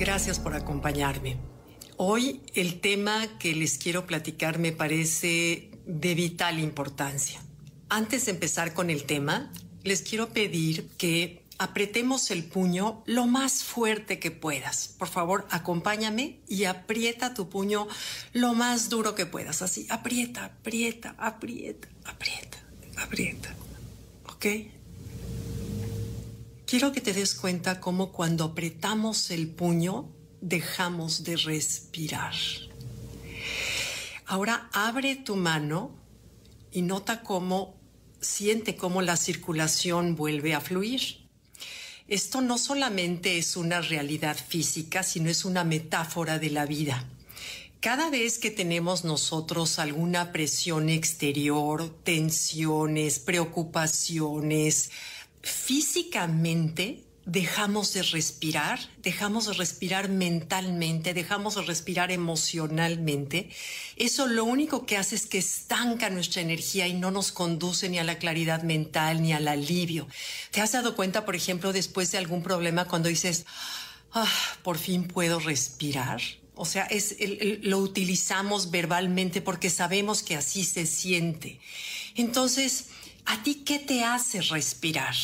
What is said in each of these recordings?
Gracias por acompañarme. Hoy el tema que les quiero platicar me parece de vital importancia. Antes de empezar con el tema, les quiero pedir que apretemos el puño lo más fuerte que puedas. Por favor, acompáñame y aprieta tu puño lo más duro que puedas. Así, aprieta, aprieta, aprieta, aprieta, aprieta. ¿Ok? Quiero que te des cuenta cómo cuando apretamos el puño dejamos de respirar. Ahora abre tu mano y nota cómo siente cómo la circulación vuelve a fluir. Esto no solamente es una realidad física, sino es una metáfora de la vida. Cada vez que tenemos nosotros alguna presión exterior, tensiones, preocupaciones, físicamente dejamos de respirar, dejamos de respirar mentalmente, dejamos de respirar emocionalmente, eso lo único que hace es que estanca nuestra energía y no nos conduce ni a la claridad mental ni al alivio. ¿Te has dado cuenta, por ejemplo, después de algún problema cuando dices, ah, por fin puedo respirar? O sea, es, lo utilizamos verbalmente porque sabemos que así se siente. Entonces, ¿A ti qué te hace respirar?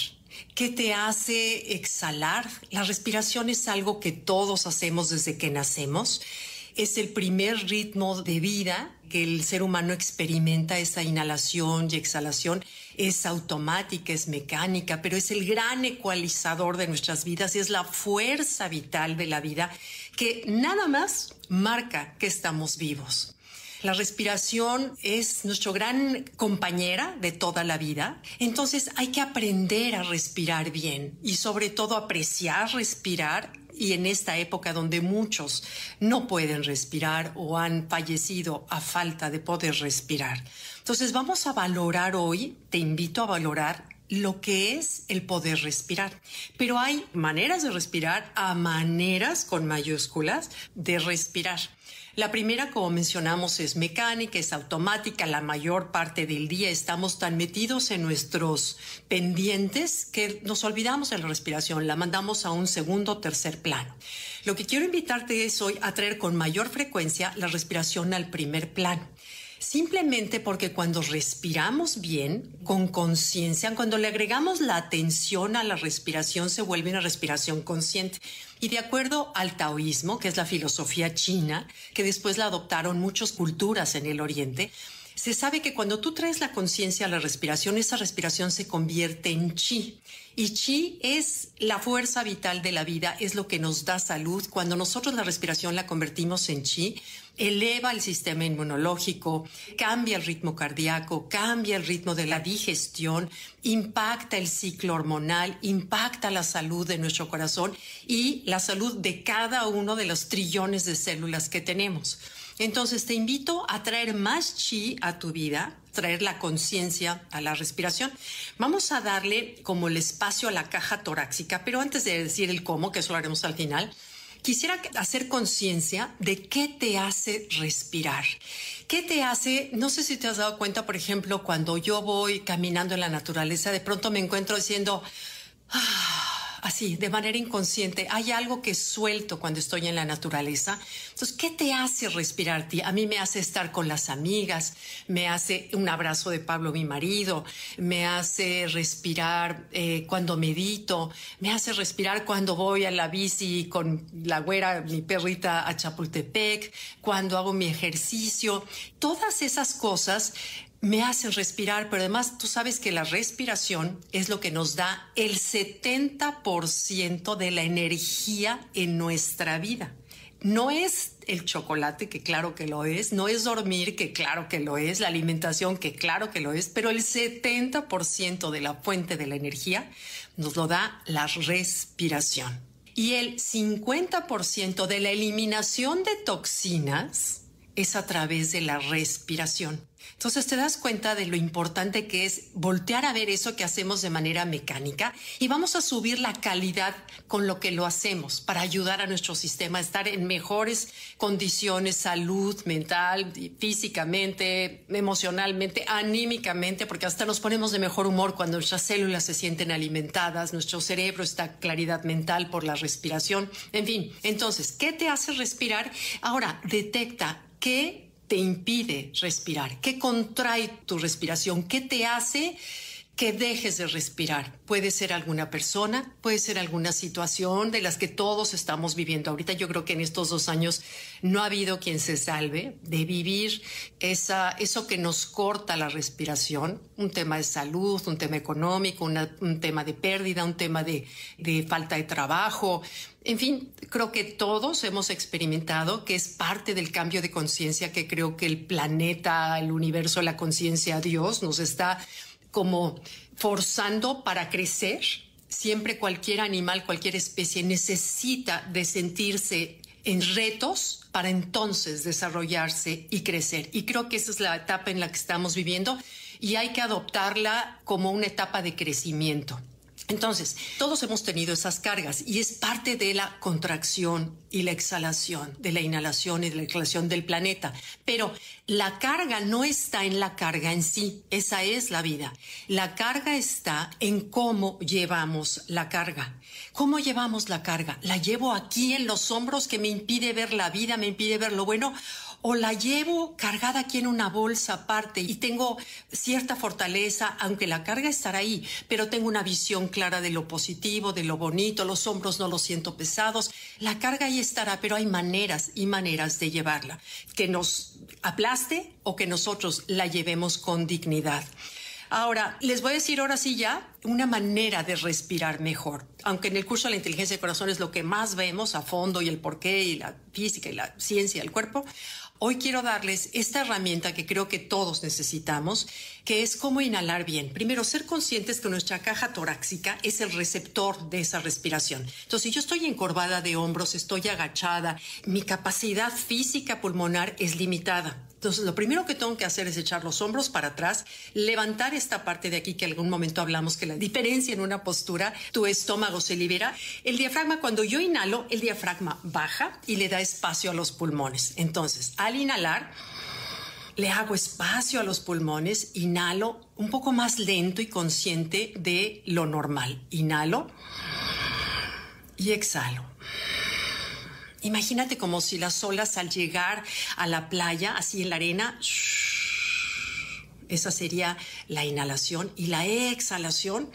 ¿Qué te hace exhalar? La respiración es algo que todos hacemos desde que nacemos. Es el primer ritmo de vida que el ser humano experimenta, esa inhalación y exhalación. Es automática, es mecánica, pero es el gran ecualizador de nuestras vidas y es la fuerza vital de la vida que nada más marca que estamos vivos. La respiración es nuestra gran compañera de toda la vida. Entonces hay que aprender a respirar bien y sobre todo apreciar respirar y en esta época donde muchos no pueden respirar o han fallecido a falta de poder respirar. Entonces vamos a valorar hoy, te invito a valorar lo que es el poder respirar. Pero hay maneras de respirar a maneras con mayúsculas de respirar. La primera, como mencionamos, es mecánica, es automática. La mayor parte del día estamos tan metidos en nuestros pendientes que nos olvidamos de la respiración, la mandamos a un segundo o tercer plano. Lo que quiero invitarte es hoy a traer con mayor frecuencia la respiración al primer plano. Simplemente porque cuando respiramos bien, con conciencia, cuando le agregamos la atención a la respiración, se vuelve una respiración consciente. Y de acuerdo al taoísmo, que es la filosofía china, que después la adoptaron muchas culturas en el Oriente, se sabe que cuando tú traes la conciencia a la respiración, esa respiración se convierte en chi. Y chi es la fuerza vital de la vida, es lo que nos da salud. Cuando nosotros la respiración la convertimos en chi, eleva el sistema inmunológico, cambia el ritmo cardíaco, cambia el ritmo de la digestión, impacta el ciclo hormonal, impacta la salud de nuestro corazón y la salud de cada uno de los trillones de células que tenemos. Entonces te invito a traer más chi a tu vida, traer la conciencia a la respiración. Vamos a darle como el espacio a la caja torácica, pero antes de decir el cómo, que eso lo haremos al final, quisiera hacer conciencia de qué te hace respirar. ¿Qué te hace? No sé si te has dado cuenta, por ejemplo, cuando yo voy caminando en la naturaleza, de pronto me encuentro diciendo, ah, así, de manera inconsciente, hay algo que suelto cuando estoy en la naturaleza. Entonces, ¿qué te hace respirar? A mí me hace estar con las amigas, me hace un abrazo de Pablo, mi marido, me hace respirar eh, cuando medito, me hace respirar cuando voy a la bici con la güera, mi perrita a Chapultepec, cuando hago mi ejercicio. Todas esas cosas me hacen respirar, pero además tú sabes que la respiración es lo que nos da el 70% de la energía en nuestra vida. No es el chocolate, que claro que lo es, no es dormir, que claro que lo es, la alimentación, que claro que lo es, pero el 70% de la fuente de la energía nos lo da la respiración. Y el 50% de la eliminación de toxinas es a través de la respiración. Entonces te das cuenta de lo importante que es voltear a ver eso que hacemos de manera mecánica y vamos a subir la calidad con lo que lo hacemos para ayudar a nuestro sistema a estar en mejores condiciones, salud mental, físicamente, emocionalmente, anímicamente, porque hasta nos ponemos de mejor humor cuando nuestras células se sienten alimentadas, nuestro cerebro está claridad mental por la respiración, en fin. Entonces, ¿qué te hace respirar? Ahora, detecta qué te impide respirar? ¿Qué contrae tu respiración? ¿Qué te hace que dejes de respirar. Puede ser alguna persona, puede ser alguna situación de las que todos estamos viviendo. Ahorita yo creo que en estos dos años no ha habido quien se salve de vivir esa, eso que nos corta la respiración, un tema de salud, un tema económico, un tema de pérdida, un tema de, de falta de trabajo. En fin, creo que todos hemos experimentado que es parte del cambio de conciencia que creo que el planeta, el universo, la conciencia, Dios nos está como forzando para crecer. Siempre cualquier animal, cualquier especie necesita de sentirse en retos para entonces desarrollarse y crecer. Y creo que esa es la etapa en la que estamos viviendo y hay que adoptarla como una etapa de crecimiento. Entonces, todos hemos tenido esas cargas y es parte de la contracción y la exhalación, de la inhalación y de la exhalación del planeta. Pero la carga no está en la carga en sí, esa es la vida. La carga está en cómo llevamos la carga. ¿Cómo llevamos la carga? ¿La llevo aquí en los hombros que me impide ver la vida, me impide ver lo bueno? O la llevo cargada aquí en una bolsa aparte y tengo cierta fortaleza, aunque la carga estará ahí, pero tengo una visión clara de lo positivo, de lo bonito, los hombros no los siento pesados, la carga ahí estará, pero hay maneras y maneras de llevarla, que nos aplaste o que nosotros la llevemos con dignidad. Ahora, les voy a decir ahora sí ya una manera de respirar mejor. Aunque en el curso de la inteligencia del corazón es lo que más vemos a fondo y el porqué y la física y la ciencia del cuerpo, Hoy quiero darles esta herramienta que creo que todos necesitamos, que es cómo inhalar bien. Primero, ser conscientes que nuestra caja torácica es el receptor de esa respiración. Entonces, si yo estoy encorvada de hombros, estoy agachada, mi capacidad física pulmonar es limitada. Entonces, lo primero que tengo que hacer es echar los hombros para atrás, levantar esta parte de aquí que algún momento hablamos que la diferencia en una postura, tu estómago se libera. El diafragma, cuando yo inhalo, el diafragma baja y le da espacio a los pulmones. Entonces, al inhalar, le hago espacio a los pulmones, inhalo un poco más lento y consciente de lo normal. Inhalo y exhalo. Imagínate como si las olas al llegar a la playa, así en la arena, esa sería la inhalación y la exhalación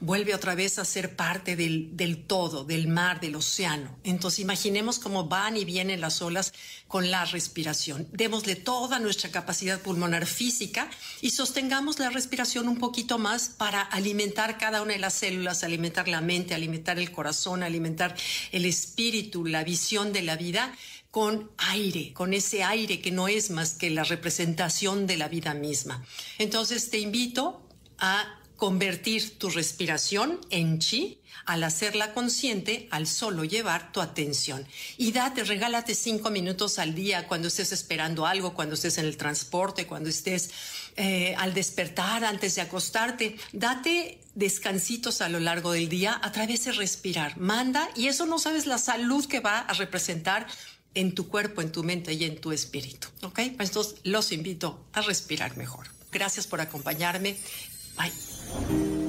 vuelve otra vez a ser parte del, del, todo, del mar, del océano. Entonces imaginemos cómo van y vienen las olas con la respiración. Démosle toda nuestra capacidad pulmonar física y sostengamos la respiración un poquito más para alimentar cada una de las células, alimentar la mente, alimentar el corazón, alimentar el espíritu, la visión de la vida con aire, con ese aire que no es más que la representación de la vida misma. Entonces te invito a convertir tu respiración en chi al hacerla consciente, al solo llevar tu atención. Y date, regálate cinco minutos al día cuando estés esperando algo, cuando estés en el transporte, cuando estés eh, al despertar, antes de acostarte. Date descansitos a lo largo del día a través de respirar. Manda y eso no sabes la salud que va a representar en tu cuerpo, en tu mente y en tu espíritu. ¿Ok? Pues entonces los invito a respirar mejor. Gracias por acompañarme. Bye. Thank you.